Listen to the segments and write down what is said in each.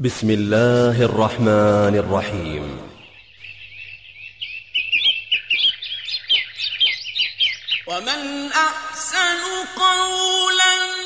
بسم الله الرحمن الرحيم. ومن أحسن قولا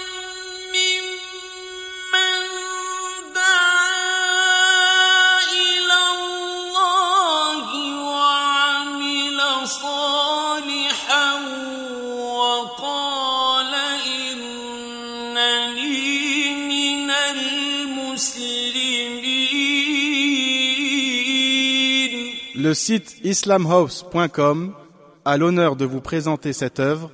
Le site islamhouse.com a l'honneur de vous présenter cette œuvre.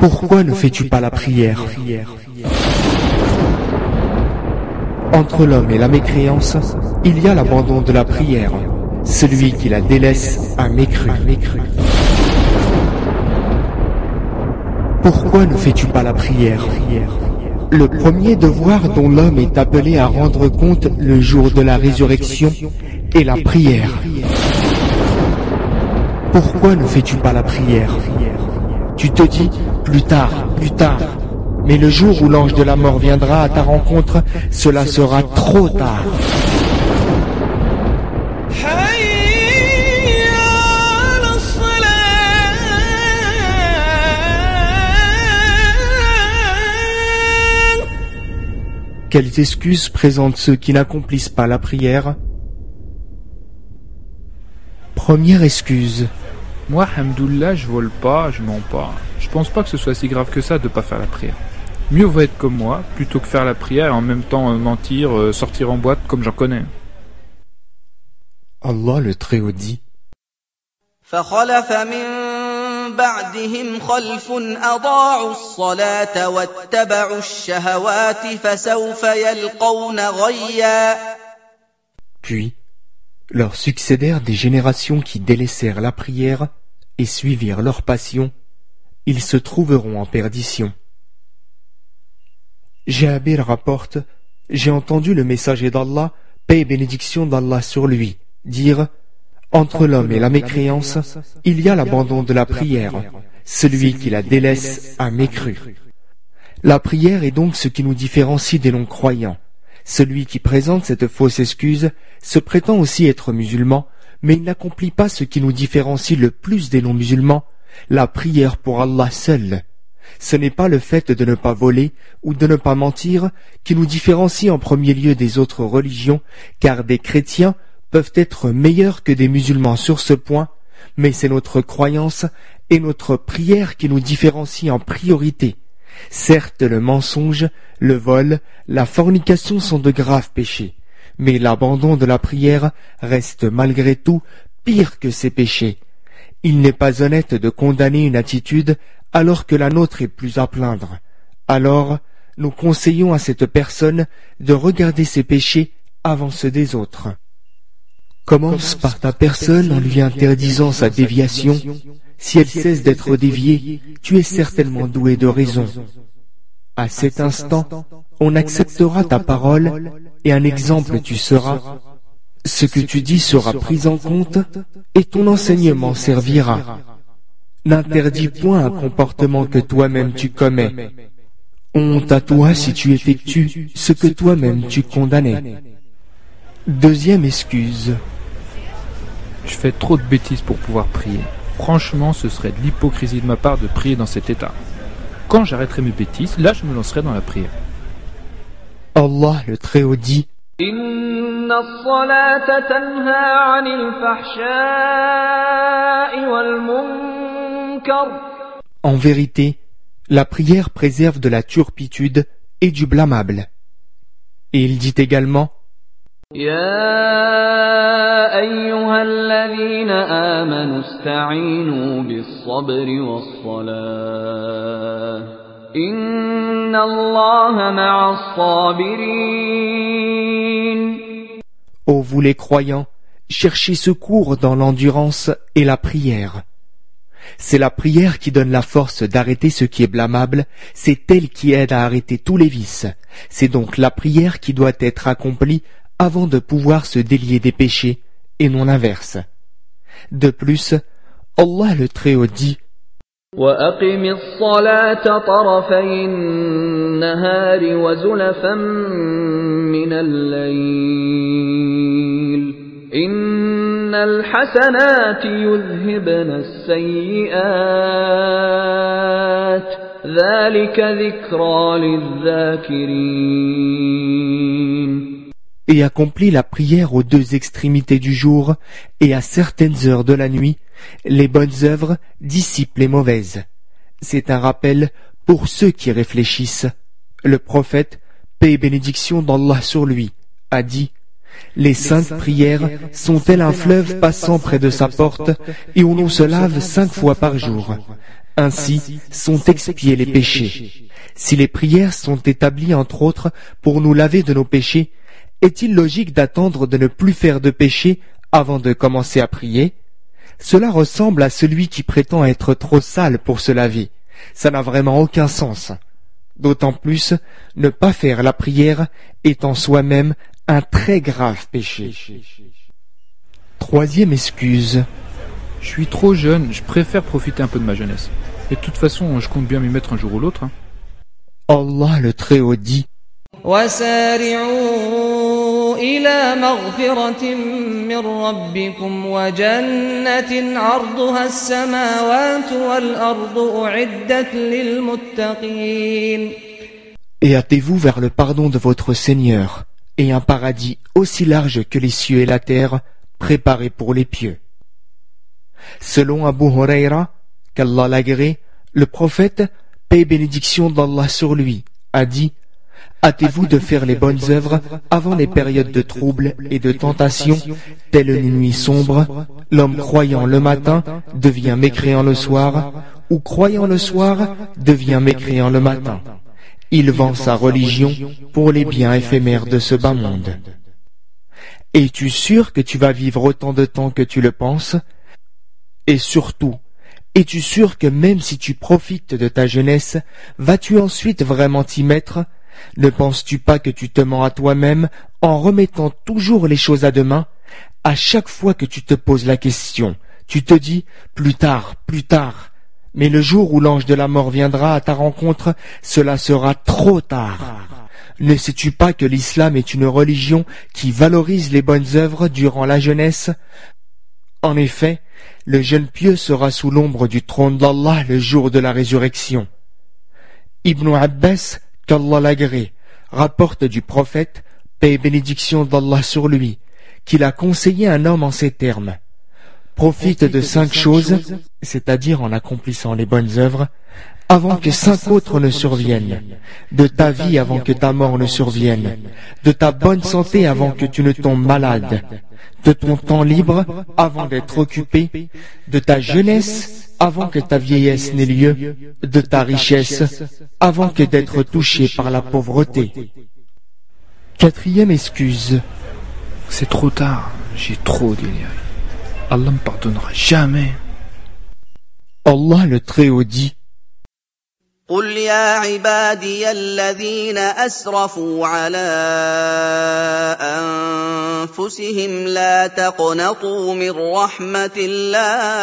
Pourquoi ne fais-tu pas la prière Entre l'homme et la mécréance, il y a l'abandon de la prière. Celui qui la délaisse a mécru. Pourquoi ne fais-tu pas la prière Le premier devoir dont l'homme est appelé à rendre compte le jour de la résurrection est la prière. Pourquoi ne fais-tu pas la prière Tu te dis plus tard, plus tard. Mais le jour où l'ange de la mort viendra à ta rencontre, cela sera trop tard. Quelles excuses présentent ceux qui n'accomplissent pas la prière? Première excuse, Moi, Hamdoullah, je vole pas, je mens pas. Je pense pas que ce soit si grave que ça de pas faire la prière. Mieux vaut être comme moi, plutôt que faire la prière et en même temps euh, mentir, euh, sortir en boîte comme j'en connais. Allah le Très-Haut dit فخلف من بعدهم خلف أضاعوا الصلاة واتبعوا الشهوات فسوف يلقون غيا Puis, leur succédèrent des générations qui délaissèrent la prière et suivirent leur passion. Ils se trouveront en perdition. Jabir rapporte J'ai entendu le messager d'Allah, paix et bénédiction d'Allah sur lui, dire Entre l'homme et la mécréance, il y a l'abandon de la prière. Celui qui la délaisse a mécru. La prière est donc ce qui nous différencie des non-croyants. Celui qui présente cette fausse excuse se prétend aussi être musulman, mais il n'accomplit pas ce qui nous différencie le plus des non-musulmans, la prière pour Allah seul. Ce n'est pas le fait de ne pas voler ou de ne pas mentir qui nous différencie en premier lieu des autres religions, car des chrétiens peuvent être meilleurs que des musulmans sur ce point, mais c'est notre croyance et notre prière qui nous différencient en priorité. Certes, le mensonge, le vol, la fornication sont de graves péchés, mais l'abandon de la prière reste malgré tout pire que ces péchés. Il n'est pas honnête de condamner une attitude alors que la nôtre est plus à plaindre. Alors, nous conseillons à cette personne de regarder ses péchés avant ceux des autres. Commence par ta personne en lui interdisant sa déviation. Si elle cesse d'être déviée, tu es certainement doué de raison. À cet instant, on acceptera ta parole et un exemple tu seras. Ce que tu dis sera pris en compte et ton enseignement servira. N'interdis point un comportement que toi-même tu commets. Honte à toi si tu effectues ce que toi-même tu condamnais. Deuxième excuse. Je fais trop de bêtises pour pouvoir prier. Franchement, ce serait de l'hypocrisie de ma part de prier dans cet état. Quand j'arrêterai mes bêtises, là je me lancerai dans la prière. Allah le Très-Haut dit En vérité, la prière préserve de la turpitude et du blâmable. Et il dit également يا أيها الذين آمنوا استعينوا بالصبر والصلاة إن الله مع الصابرين Ô vous les croyants, cherchez secours dans l'endurance et la prière. C'est la prière qui donne la force d'arrêter ce qui est blâmable, c'est elle qui aide à arrêter tous les vices. C'est donc la prière qui doit être accomplie avant de pouvoir se délier des péchés, et non l'inverse. De plus, Allah le Très-Haut dit وأقم الصلاة طرفي النهار وزلفا من الليل إن الحسنات يذهبن السيئات ذلك ذكرى للذاكرين et accomplit la prière aux deux extrémités du jour et à certaines heures de la nuit, les bonnes œuvres dissipent les mauvaises. C'est un rappel pour ceux qui réfléchissent. Le prophète, paix et bénédiction d'Allah sur lui, a dit Les saintes prières sont-elles un fleuve passant près de sa porte et où l'on se lave cinq fois par jour Ainsi sont expiés les péchés. Si les prières sont établies entre autres pour nous laver de nos péchés, est-il logique d'attendre de ne plus faire de péché avant de commencer à prier? Cela ressemble à celui qui prétend être trop sale pour se laver. Ça n'a vraiment aucun sens. D'autant plus, ne pas faire la prière est en soi-même un très grave péché. Troisième excuse. Je suis trop jeune, je préfère profiter un peu de ma jeunesse. Et de toute façon, je compte bien m'y mettre un jour ou l'autre. Hein. Allah le Très-Haut dit. إلى مغفرة من ربكم وجنة عرضها السماوات والأرض أعدت للمتقين Et hâtez-vous vers le pardon de votre Seigneur, et un paradis aussi large que les cieux et la terre, préparé pour les pieux. Selon Abu Huraira, qu'Allah l'agrée, le prophète, paix et bénédiction d'Allah sur lui, a dit Hâtez-vous de faire les bonnes œuvres avant les périodes de troubles et de tentation, telle une nuit sombre. L'homme croyant le matin devient mécréant le soir, ou croyant le soir devient mécréant le matin. Il vend sa religion pour les biens éphémères de ce bas monde. Es-tu sûr que tu vas vivre autant de temps que tu le penses? Et surtout, es-tu sûr que même si tu profites de ta jeunesse, vas-tu ensuite vraiment t'y mettre? Ne penses-tu pas que tu te mens à toi-même en remettant toujours les choses à demain? À chaque fois que tu te poses la question, tu te dis plus tard, plus tard. Mais le jour où l'ange de la mort viendra à ta rencontre, cela sera trop tard. Ne sais-tu pas que l'islam est une religion qui valorise les bonnes œuvres durant la jeunesse? En effet, le jeune pieux sera sous l'ombre du trône d'Allah le jour de la résurrection. Ibn Abbas, qu'Allah l'agrée, rapporte du prophète, paix et bénédiction d'Allah sur lui, qu'il a conseillé un homme en ces termes. Profite de cinq choses, c'est-à-dire en accomplissant les bonnes œuvres, avant que cinq autres ne surviennent, de ta vie avant que ta mort ne survienne, de ta bonne santé avant que tu ne tombes malade, de ton temps libre avant d'être occupé, de ta jeunesse avant que ta vieillesse n'ait lieu, de ta richesse avant que d'être touché par la pauvreté. Quatrième excuse. C'est trop tard, j'ai trop déliré. Allah me pardonnera jamais. Allah le Très-Haut dit قل يا عبادي الذين اسرفوا على انفسهم لا تقنطوا من رحمه الله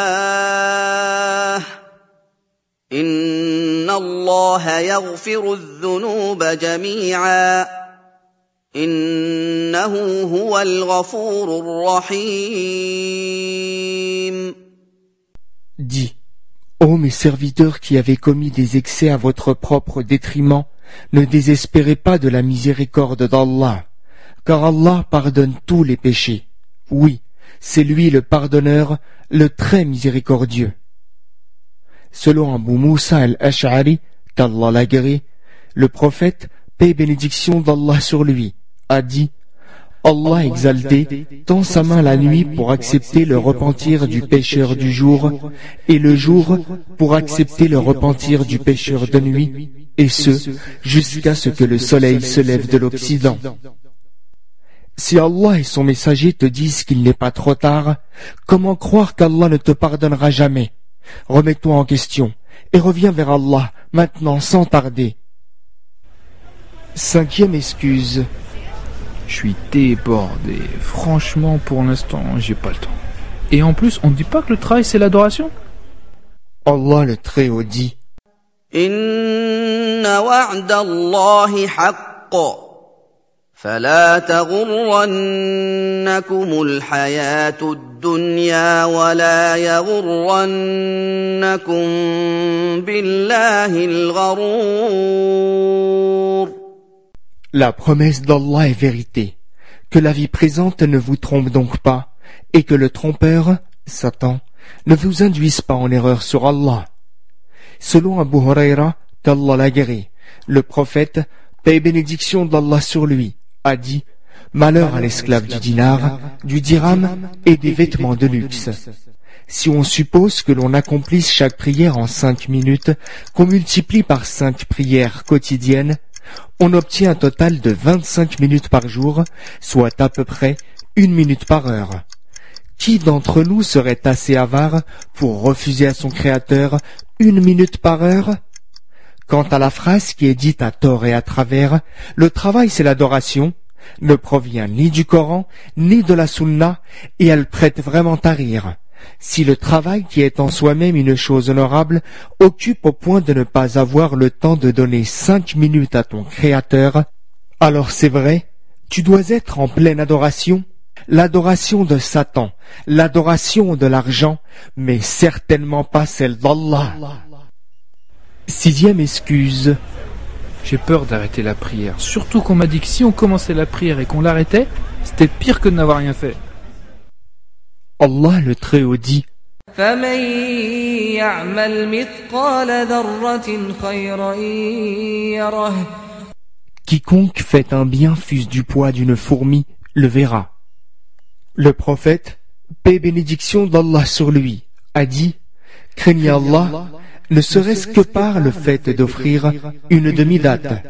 ان الله يغفر الذنوب جميعا انه هو الغفور الرحيم. Ô mes serviteurs qui avez commis des excès à votre propre détriment, ne désespérez pas de la miséricorde d'Allah, car Allah pardonne tous les péchés. Oui, c'est lui le pardonneur, le très miséricordieux. Selon Abu Moussa al-Ash'ari, qu'Allah l'agrée, le prophète, paix bénédiction d'Allah sur lui, a dit Allah exalté tend sa main la nuit pour accepter le repentir du pécheur du jour et le jour pour accepter le repentir du pécheur de nuit, et ce, jusqu'à ce que le soleil se lève de l'Occident. Si Allah et son messager te disent qu'il n'est pas trop tard, comment croire qu'Allah ne te pardonnera jamais? Remets-toi en question et reviens vers Allah maintenant sans tarder. Cinquième excuse. Je suis débordé. Franchement, pour l'instant, j'ai pas le temps. Et en plus, on ne dit pas que le travail c'est l'adoration Allah le Très-Haut dit إن وعد الله حق فلا تغرنكم الحياة الدنيا ولا يغرنكم بالله الغرور la promesse d'Allah est vérité. Que la vie présente ne vous trompe donc pas, et que le trompeur, Satan, ne vous induise pas en erreur sur Allah. Selon Abu Huraira, qu'Allah l'a guéri, le prophète, paix bénédiction d'Allah sur lui, a dit Malheur à l'esclave du dinar, du dirham et des vêtements de luxe. Si on suppose que l'on accomplisse chaque prière en cinq minutes, qu'on multiplie par cinq prières quotidiennes, on obtient un total de vingt-cinq minutes par jour, soit à peu près une minute par heure. Qui d'entre nous serait assez avare pour refuser à son Créateur une minute par heure? Quant à la phrase qui est dite à tort et à travers, le travail c'est l'adoration, ne provient ni du Coran, ni de la Sunna, et elle prête vraiment à rire. Si le travail qui est en soi-même une chose honorable occupe au point de ne pas avoir le temps de donner cinq minutes à ton Créateur, alors c'est vrai, tu dois être en pleine adoration, l'adoration de Satan, l'adoration de l'argent, mais certainement pas celle d'Allah. Sixième excuse. J'ai peur d'arrêter la prière. Surtout qu'on m'a dit que si on commençait la prière et qu'on l'arrêtait, c'était pire que de n'avoir rien fait. Allah le Très-Haut dit Quiconque fait un bien fût du poids d'une fourmi, le verra. Le prophète, paix bénédiction d'Allah sur lui, a dit Craignez Allah, ne serait-ce que par le fait d'offrir une demi-date.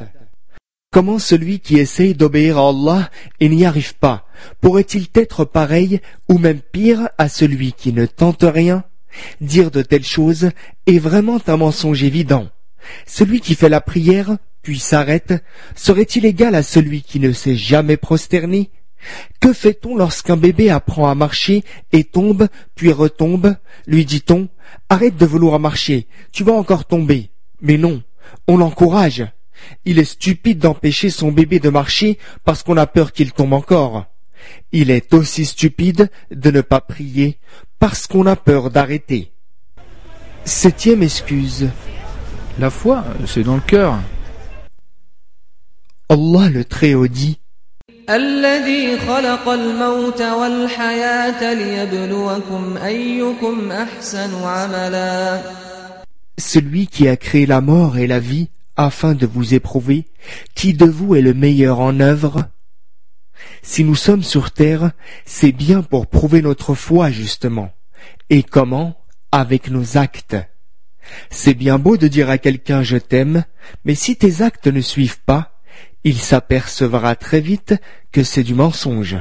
Comment celui qui essaye d'obéir à Allah et n'y arrive pas pourrait-il être pareil ou même pire à celui qui ne tente rien? Dire de telles choses est vraiment un mensonge évident. Celui qui fait la prière puis s'arrête serait-il égal à celui qui ne s'est jamais prosterné? Que fait-on lorsqu'un bébé apprend à marcher et tombe puis retombe? Lui dit-on Arrête de vouloir marcher, tu vas encore tomber. Mais non, on l'encourage. Il est stupide d'empêcher son bébé de marcher parce qu'on a peur qu'il tombe encore. Il est aussi stupide de ne pas prier parce qu'on a peur d'arrêter. Septième excuse. La foi, c'est dans le cœur. Allah le Très-Haut dit Celui qui a créé la mort et la vie afin de vous éprouver, qui de vous est le meilleur en œuvre Si nous sommes sur terre, c'est bien pour prouver notre foi justement. Et comment? Avec nos actes. C'est bien beau de dire à quelqu'un je t'aime, mais si tes actes ne suivent pas, il s'apercevra très vite que c'est du mensonge.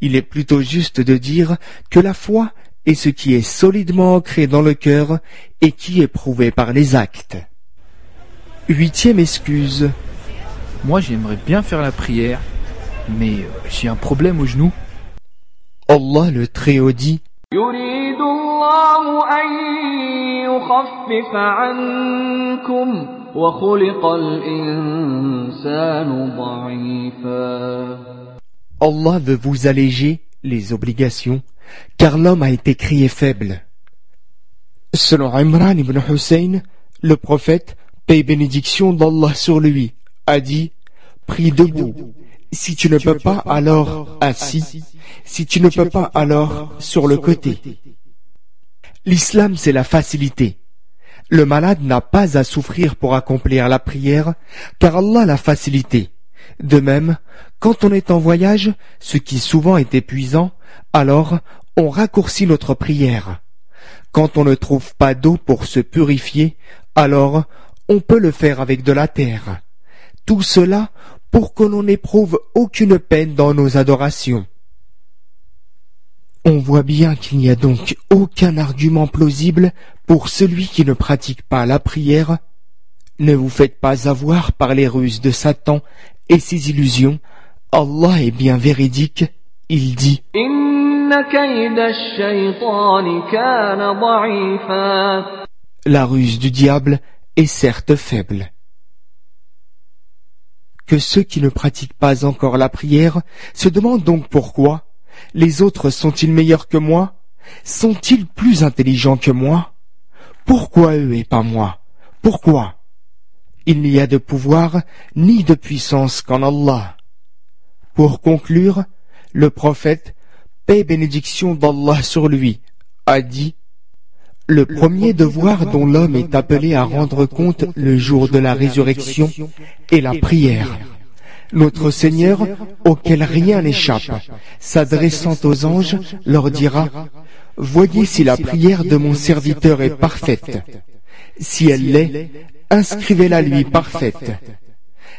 Il est plutôt juste de dire que la foi est ce qui est solidement ancré dans le cœur et qui est prouvé par les actes. Huitième excuse. Moi j'aimerais bien faire la prière, mais euh, j'ai un problème au genou. Allah le Très-Haut dit Allah veut vous alléger les obligations, car l'homme a été créé faible. Selon Imran ibn Hussein, le prophète, paix et bénédiction d'Allah sur lui, a dit, prie debout. Si tu ne peux pas, alors assis. Si tu ne peux pas, alors sur le côté. L'islam, c'est la facilité. Le malade n'a pas à souffrir pour accomplir la prière, car Allah l'a facilité. De même, quand on est en voyage, ce qui souvent est épuisant, alors on raccourcit notre prière. Quand on ne trouve pas d'eau pour se purifier, alors on peut le faire avec de la terre. Tout cela pour que l'on n'éprouve aucune peine dans nos adorations. On voit bien qu'il n'y a donc aucun argument plausible pour celui qui ne pratique pas la prière. Ne vous faites pas avoir par les ruses de Satan et ses illusions. Allah est bien véridique. Il dit La ruse du diable est certes faible. Que ceux qui ne pratiquent pas encore la prière se demandent donc pourquoi. Les autres sont-ils meilleurs que moi? Sont-ils plus intelligents que moi? Pourquoi eux et pas moi? Pourquoi? Il n'y a de pouvoir ni de puissance qu'en Allah. Pour conclure, le prophète, paix bénédiction d'Allah sur lui, a dit Le premier devoir dont l'homme est appelé à rendre compte le jour de la résurrection est la prière. Notre Seigneur, auquel rien n'échappe, s'adressant aux anges, leur dira Voyez si la prière de mon serviteur est parfaite. Si elle l'est, inscrivez-la lui parfaite.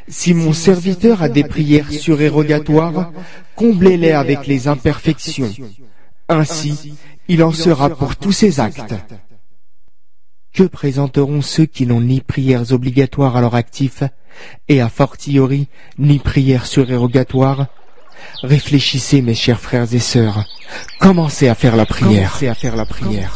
Si mon serviteur a des prières surérogatoires, comblez-les avec les imperfections. Ainsi, il en sera pour tous ses actes. Que présenteront ceux qui n'ont ni prières obligatoires à leur actif, et a fortiori ni prières surérogatoires? Réfléchissez, mes chers frères et sœurs. Commencez à faire la prière. Commencez à faire la prière.